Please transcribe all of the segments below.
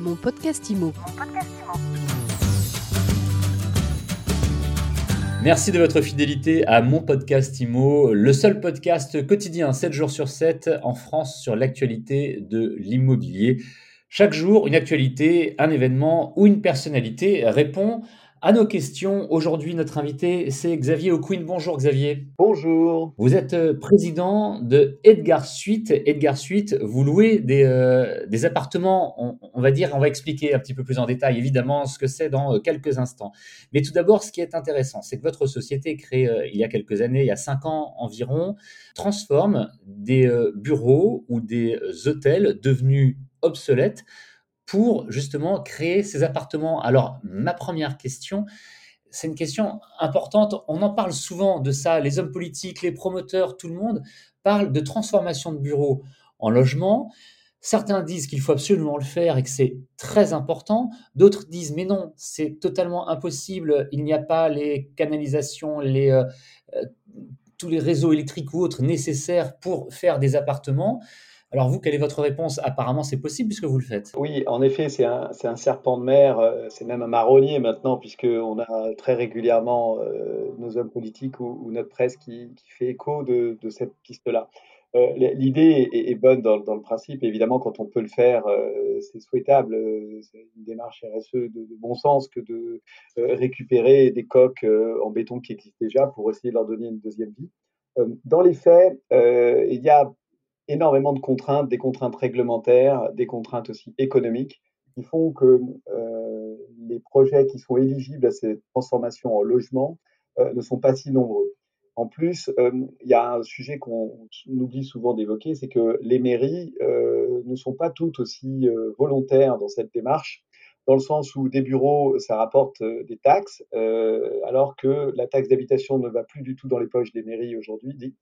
Mon podcast IMO. Merci de votre fidélité à mon podcast IMO, le seul podcast quotidien 7 jours sur 7 en France sur l'actualité de l'immobilier. Chaque jour, une actualité, un événement ou une personnalité répond à nos questions. Aujourd'hui, notre invité, c'est Xavier O'Quinn. Bonjour Xavier. Bonjour. Vous êtes euh, président de Edgar Suite. Edgar Suite, vous louez des, euh, des appartements, on, va dire, on va expliquer un petit peu plus en détail évidemment ce que c'est dans euh, quelques instants. Mais tout d'abord, ce qui est intéressant, c'est que votre société, créée il y a quelques années, il y a cinq ans environ, transforme des bureaux ou des hôtels devenus obsolètes pour justement créer ces appartements. Alors, ma première question, c'est une question importante. On en parle souvent de ça. Les hommes politiques, les promoteurs, tout le monde parle de transformation de bureaux en logement. Certains disent qu'il faut absolument le faire et que c'est très important. D'autres disent mais non, c'est totalement impossible. Il n'y a pas les canalisations, les, euh, euh, tous les réseaux électriques ou autres nécessaires pour faire des appartements. Alors vous, quelle est votre réponse? Apparemment, c'est possible puisque vous le faites. Oui, en effet, c'est un, serpent de mer, euh, c'est même un marronnier maintenant, puisqu'on a très régulièrement euh, nos hommes politiques ou, notre presse qui, fait écho de, cette piste-là. Euh, L'idée est, bonne dans, le principe, évidemment, quand on peut le faire, c'est souhaitable. C'est une démarche RSE de, bon sens que de récupérer des coques en béton qui existent déjà pour essayer de leur donner une deuxième vie. Dans les faits, il y a énormément de contraintes, des contraintes réglementaires, des contraintes aussi économiques, qui font que euh, les projets qui sont éligibles à cette transformation en logement euh, ne sont pas si nombreux. En plus, euh, il y a un sujet qu'on oublie souvent d'évoquer, c'est que les mairies ne sont pas toutes aussi volontaires dans cette démarche, dans le sens où des bureaux, ça rapporte des taxes, alors que la taxe d'habitation ne va plus du tout dans les poches des mairies aujourd'hui,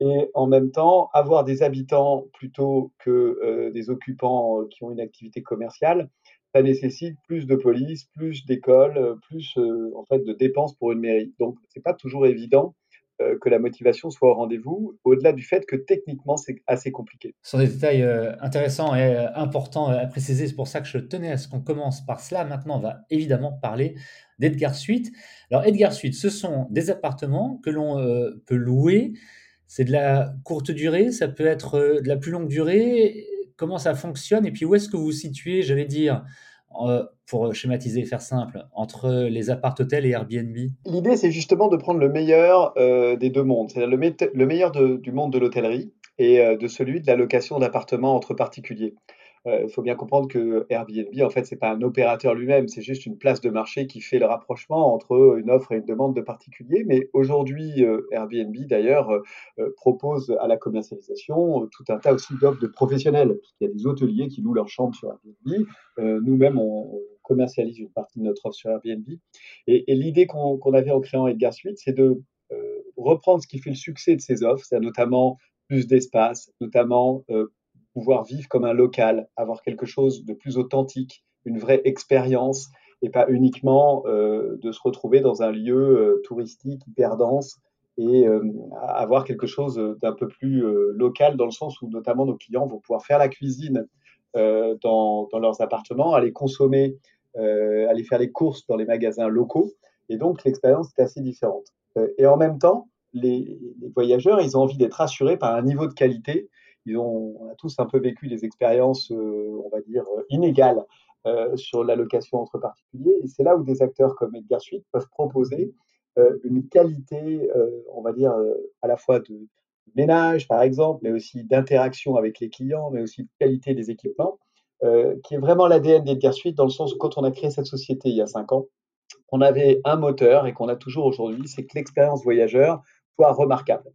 et en même temps avoir des habitants plutôt que euh, des occupants qui ont une activité commerciale, ça nécessite plus de police, plus d'écoles, plus euh, en fait de dépenses pour une mairie. Donc c'est pas toujours évident euh, que la motivation soit au rendez-vous, au-delà du fait que techniquement c'est assez compliqué. Ce sont des détails intéressants et importants à préciser. C'est pour ça que je tenais à ce qu'on commence par cela. Maintenant, on va évidemment parler d'Edgar Suite. Alors Edgar Suite, ce sont des appartements que l'on peut louer c'est de la courte durée, ça peut être euh, de la plus longue durée. Comment ça fonctionne Et puis où est-ce que vous vous situez, j'allais dire, euh, pour schématiser et faire simple, entre les appart-hôtels et Airbnb? L'idée, c'est justement de prendre le meilleur euh, des deux mondes, c'est-à-dire le, meilleur du monde de l'hôtellerie et de celui de la location d'appartements entre particuliers. Euh, il faut bien comprendre que Airbnb, en fait, c'est pas un opérateur lui-même, c'est juste une place de marché qui fait le rapprochement entre une offre et une demande de particuliers. Mais aujourd'hui, euh, Airbnb, d'ailleurs, euh, propose à la commercialisation tout un tas aussi d'offres de professionnels. Il y a des hôteliers qui louent leurs chambres sur Airbnb. Nous-mêmes, on, commercialise une partie de notre offre sur Airbnb. Et, l'idée qu'on avait en créant Edgar Suite, c'est de reprendre ce qui fait le succès de ces offres, c'est notamment plus d'espace, notamment pouvoir vivre comme un local, avoir quelque chose de plus authentique, une vraie expérience et pas uniquement euh, de se retrouver dans un lieu euh, touristique hyper dense et euh, avoir quelque chose d'un peu plus local dans le sens où notamment nos clients vont pouvoir faire la cuisine dans, leurs appartements, aller consommer, aller faire les courses dans les magasins locaux et donc l'expérience est assez différente. et en même temps, les, les voyageurs, ils ont envie d'être assurés par un niveau de qualité on a tous un peu vécu des expériences, euh, on va dire, euh, inégales euh, sur l'allocation entre particuliers. Et c'est là où des acteurs comme Edgar Suite peuvent proposer une qualité, on va dire, à la fois de ménage, par exemple, mais aussi d'interaction avec les clients, mais aussi de qualité des équipements, qui est vraiment l'ADN d'Edgar Suite, dans le sens où quand on a créé cette société il y a cinq ans, on avait un moteur et qu'on a toujours aujourd'hui, c'est que l'expérience voyageur soit remarquable.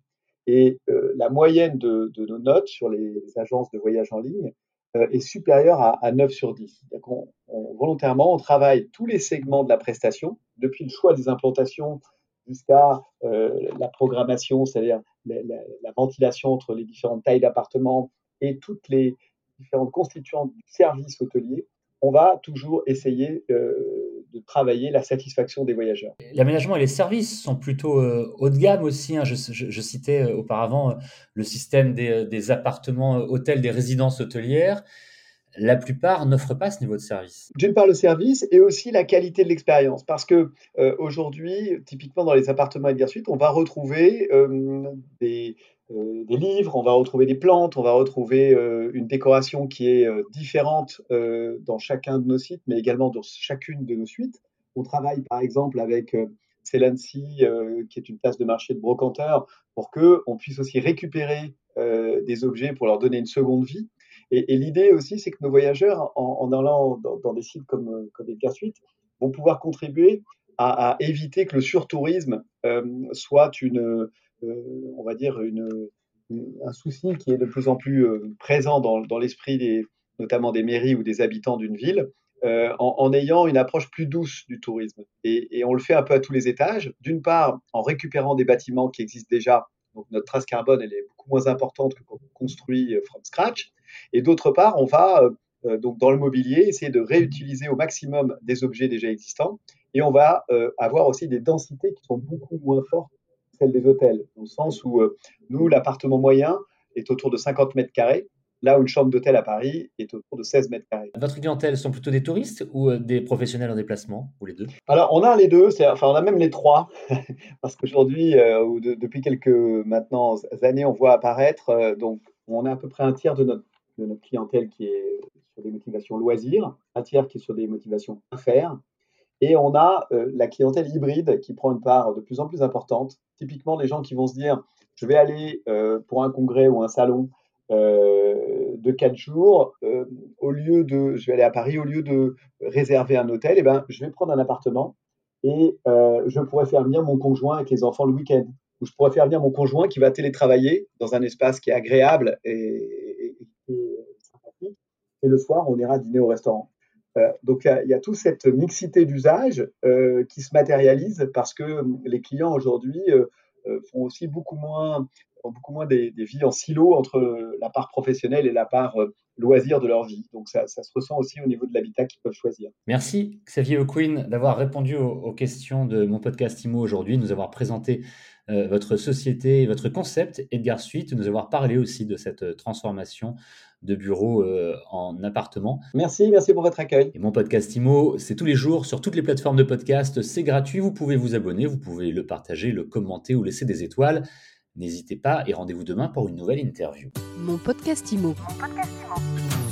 Et euh, la moyenne de, nos notes sur les agences de voyage en ligne euh, est supérieure à, à, 9 sur 10. On, on, volontairement, on travaille tous les segments de la prestation, depuis le choix des implantations jusqu'à euh, la programmation, c'est-à-dire la, la, la, ventilation entre les différentes tailles d'appartements et toutes les différentes constituantes du service hôtelier. On va toujours essayer de travailler la satisfaction des voyageurs. L'aménagement et les services sont plutôt euh, haut de gamme aussi. Hein. Je, je, citais euh, auparavant euh, le système des, des, appartements hôtels, des résidences hôtelières. la plupart n'offrent pas ce niveau de service. D'une part le service et aussi la qualité de l'expérience, parce que aujourd'hui, typiquement dans les appartements Edgar Suite, on va retrouver des, des, livres, on va retrouver des plantes, on va retrouver une décoration qui est différente dans chacun de nos sites, mais également dans chacune de nos suites. On travaille par exemple avec Celancy, qui est une place de marché de brocanteur, pour que on puisse aussi récupérer des objets pour leur donner une seconde vie. Et, l'idée aussi, c'est que nos voyageurs, en, allant dans, des sites comme, comme Edgar Suite, vont pouvoir contribuer à, éviter que le surtourisme euh, soit une, euh, on va dire, une, un souci qui est de plus en plus euh, présent dans, l'esprit notamment des mairies ou des habitants d'une ville, en, ayant une approche plus douce du tourisme. Et, on le fait un peu à tous les étages. D'une part, en récupérant des bâtiments qui existent déjà. Notre trace carbone, est beaucoup moins importante que quand on construit from scratch. Et d'autre part, on va euh, euh, donc dans le mobilier essayer de réutiliser au maximum des objets déjà existants. Et on va euh, avoir aussi des densités qui sont beaucoup moins fortes des hôtels, dans le sens où nous, l'appartement moyen est autour de 50 mètres carrés, là où une chambre d'hôtel à Paris est autour de 16 mètres carrés. Votre clientèle sont plutôt des touristes ou des professionnels en déplacement, ou les deux? Alors, on a les deux, enfin, on a même les trois, parce qu'aujourd'hui, ou depuis quelques maintenant années, on voit apparaître, donc, on a à peu près un tiers de notre de notre clientèle qui est sur des motivations loisirs, un tiers qui est sur des motivations affaires, et on a euh, la clientèle hybride qui prend une part de plus en plus importante. Typiquement, les gens qui vont se dire, je vais aller euh, pour un congrès ou un salon euh, de quatre jours, au lieu de, je vais aller à Paris, au lieu de réserver un hôtel, et eh ben, je vais prendre un appartement et je pourrais faire venir mon conjoint avec les enfants le week-end. Ou je pourrais faire venir mon conjoint qui va télétravailler dans un espace qui est agréable et, et le soir, on ira dîner au restaurant. Euh, donc il y, a toute cette mixité d'usages euh, qui se matérialise parce que euh, les clients aujourd'hui font aussi beaucoup moins, beaucoup moins des, vies en silo entre la part professionnelle et la part loisir de leur vie. Donc ça, se ressent aussi au niveau de l'habitat qu'ils peuvent choisir. Merci Xavier O'Quinn d'avoir répondu aux, questions de mon podcast IMO aujourd'hui, nous avoir présenté votre société et votre concept Edgar Suite, nous avoir parlé aussi de cette transformation de bureau euh, en appartement. Merci, merci pour votre accueil. Et mon podcast IMO, c'est tous les jours sur toutes les plateformes de podcast. C'est gratuit, vous pouvez vous abonner, vous pouvez le partager, le commenter ou laisser des étoiles. N'hésitez pas et rendez-vous demain pour une nouvelle interview. Mon podcast IMO. Mon podcast IMO.